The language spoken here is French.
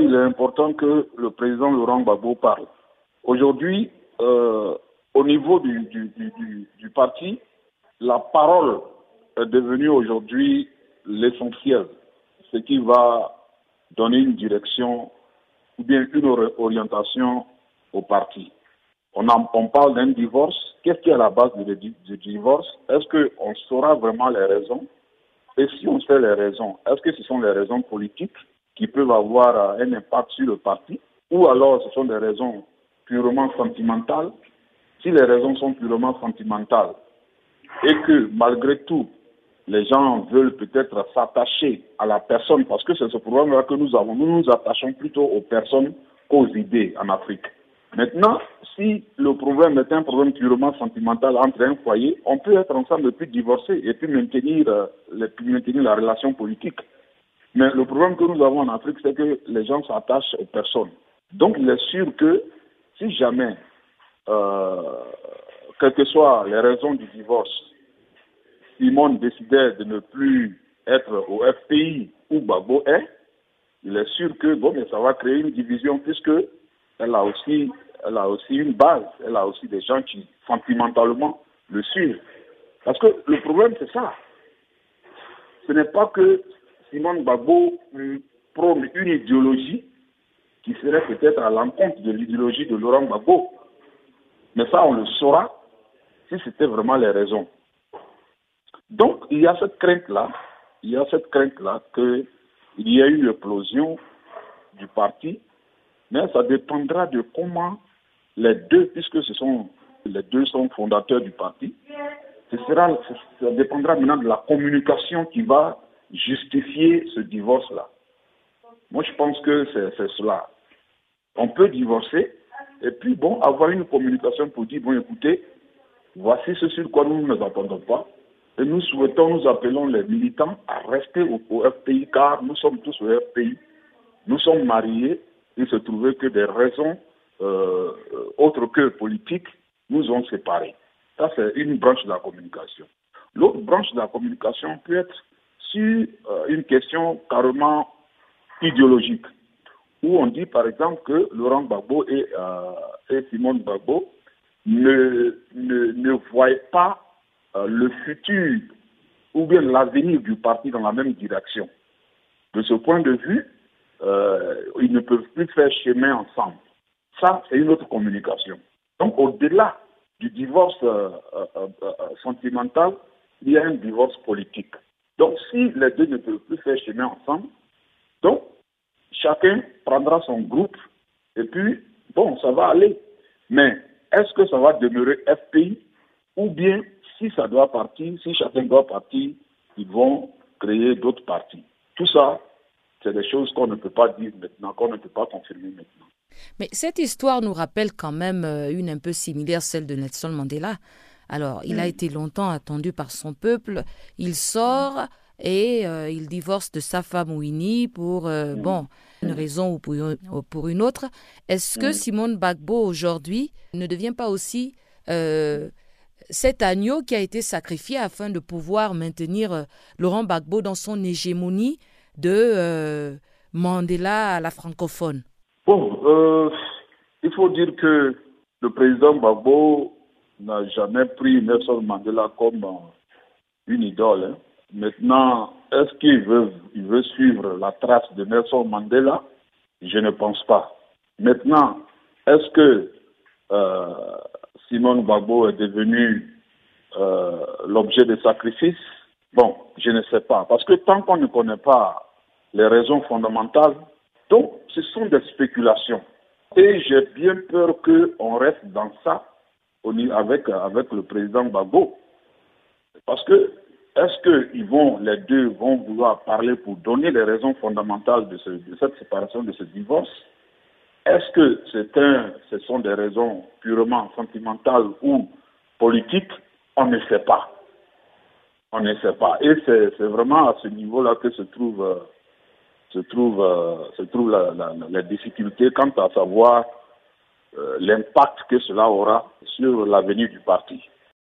Il est important que le président Laurent Gbagbo parle. Aujourd'hui, euh, au niveau du, du, du, parti, la parole est devenue aujourd'hui l'essentiel, ce qui va donner une direction ou bien une orientation au parti. On, on parle d'un divorce. Qu'est-ce qui est à la base du divorce? Est-ce qu'on saura vraiment les raisons? Et si on sait les raisons, est-ce que ce sont les raisons politiques? Qui peuvent avoir un impact sur le parti Ou alors ce sont des raisons purement sentimentales Si les raisons sont purement sentimentales et que malgré tout, les gens veulent peut-être s'attacher à la personne, parce que c'est ce problème-là que nous avons. Nous nous attachons plutôt aux personnes qu'aux idées en Afrique. Maintenant, si le problème est un problème purement sentimental entre un foyer, on peut être ensemble et puis divorcer et puis maintenir, euh, maintenir la relation politique. Mais le problème que nous avons en Afrique, c'est que les gens s'attachent aux personnes. Donc, il est sûr que si jamais, euh, quelles que soient les raisons du divorce, Simone décidait de ne plus être au FPI où Babo est, il est sûr que bon, mais ça va créer une division puisque elle a aussi, elle a aussi une base, elle a aussi des gens qui sentimentalement le suivent. Parce que le problème c'est ça. Ce n'est pas que Simone Babo prône une idéologie qui serait peut-être à l'encontre de l'idéologie de Laurent Gbagbo. Mais ça, on le saura si c'était vraiment les raisons. Donc, il y a cette crainte-là, il y a cette crainte-là qu'il y ait une explosion du parti, mais ça dépendra de comment les deux, puisque ce sont les deux sont fondateurs du parti, ce sera, ça dépendra maintenant de la communication qui va justifier ce divorce-là. Moi, je pense que c'est cela. On peut divorcer et puis, bon, avoir une communication pour dire, bon, écoutez, voici ce sur quoi nous ne nous attendons pas. Et nous souhaitons, nous appelons les militants à rester au, FPI car nous sommes tous au FPI. Nous sommes mariés. Il se trouvait que des raisons euh, autres que politiques nous ont séparés. Ça, c'est une branche de la communication. L'autre branche de la communication peut être sur euh, une question carrément idéologique, où on dit par exemple que Laurent Gbagbo et, euh, Simone Gbagbo ne, ne, voient pas euh, le futur ou bien l'avenir du parti dans la même direction. De ce point de vue, ils ne peuvent plus faire chemin ensemble. Ça, c'est une autre communication. Donc, au-delà du divorce sentimental, il y a un divorce politique. Donc, si les deux ne peuvent plus faire chemin ensemble, donc, chacun prendra son groupe et puis, bon, ça va aller. Mais est-ce que ça va demeurer FPI ou bien si ça doit partir, si chacun doit partir, ils vont créer d'autres partis? Tout ça, c'est des choses qu'on ne peut pas dire maintenant, qu'on ne peut pas confirmer maintenant. Mais cette histoire nous rappelle quand même euh, une un peu similaire, celle de Nelson Mandela. Alors, il a été longtemps attendu par son peuple. Il sort et euh, il divorce de sa femme Winnie pour, euh, bon, une raison ou pour, pour une autre. Est-ce que Simone Bagbo, aujourd'hui, ne devient pas aussi cet agneau qui a été sacrifié afin de pouvoir maintenir euh, Laurent Gbagbo dans son hégémonie de euh, Mandela à la francophone? Bon, euh, il faut dire que le président Gbagbo n'a jamais pris Nelson Mandela comme une idole. Hein. Maintenant, est-ce qu'il veut, il veut suivre la trace de Nelson Mandela? Je ne pense pas. Maintenant, est-ce que Simone Gbagbo est devenu euh, l'objet de sacrifice Bon, je ne sais pas. Parce que tant qu'on ne connaît pas les raisons fondamentales, donc ce sont des spéculations. Et j'ai bien peur qu'on reste dans ça avec, avec le président Gbagbo. Parce que est-ce que vont, les deux vont vouloir parler pour donner les raisons fondamentales de, cette séparation, de ce divorce? Est-ce que c'est un, ce sont des raisons purement sentimentales ou politiques? On ne sait pas. On ne sait pas. Et c'est vraiment à ce niveau-là que se trouve, euh, se trouve, euh, se trouve la, difficulté quant à savoir l'impact que cela aura sur l'avenir du parti.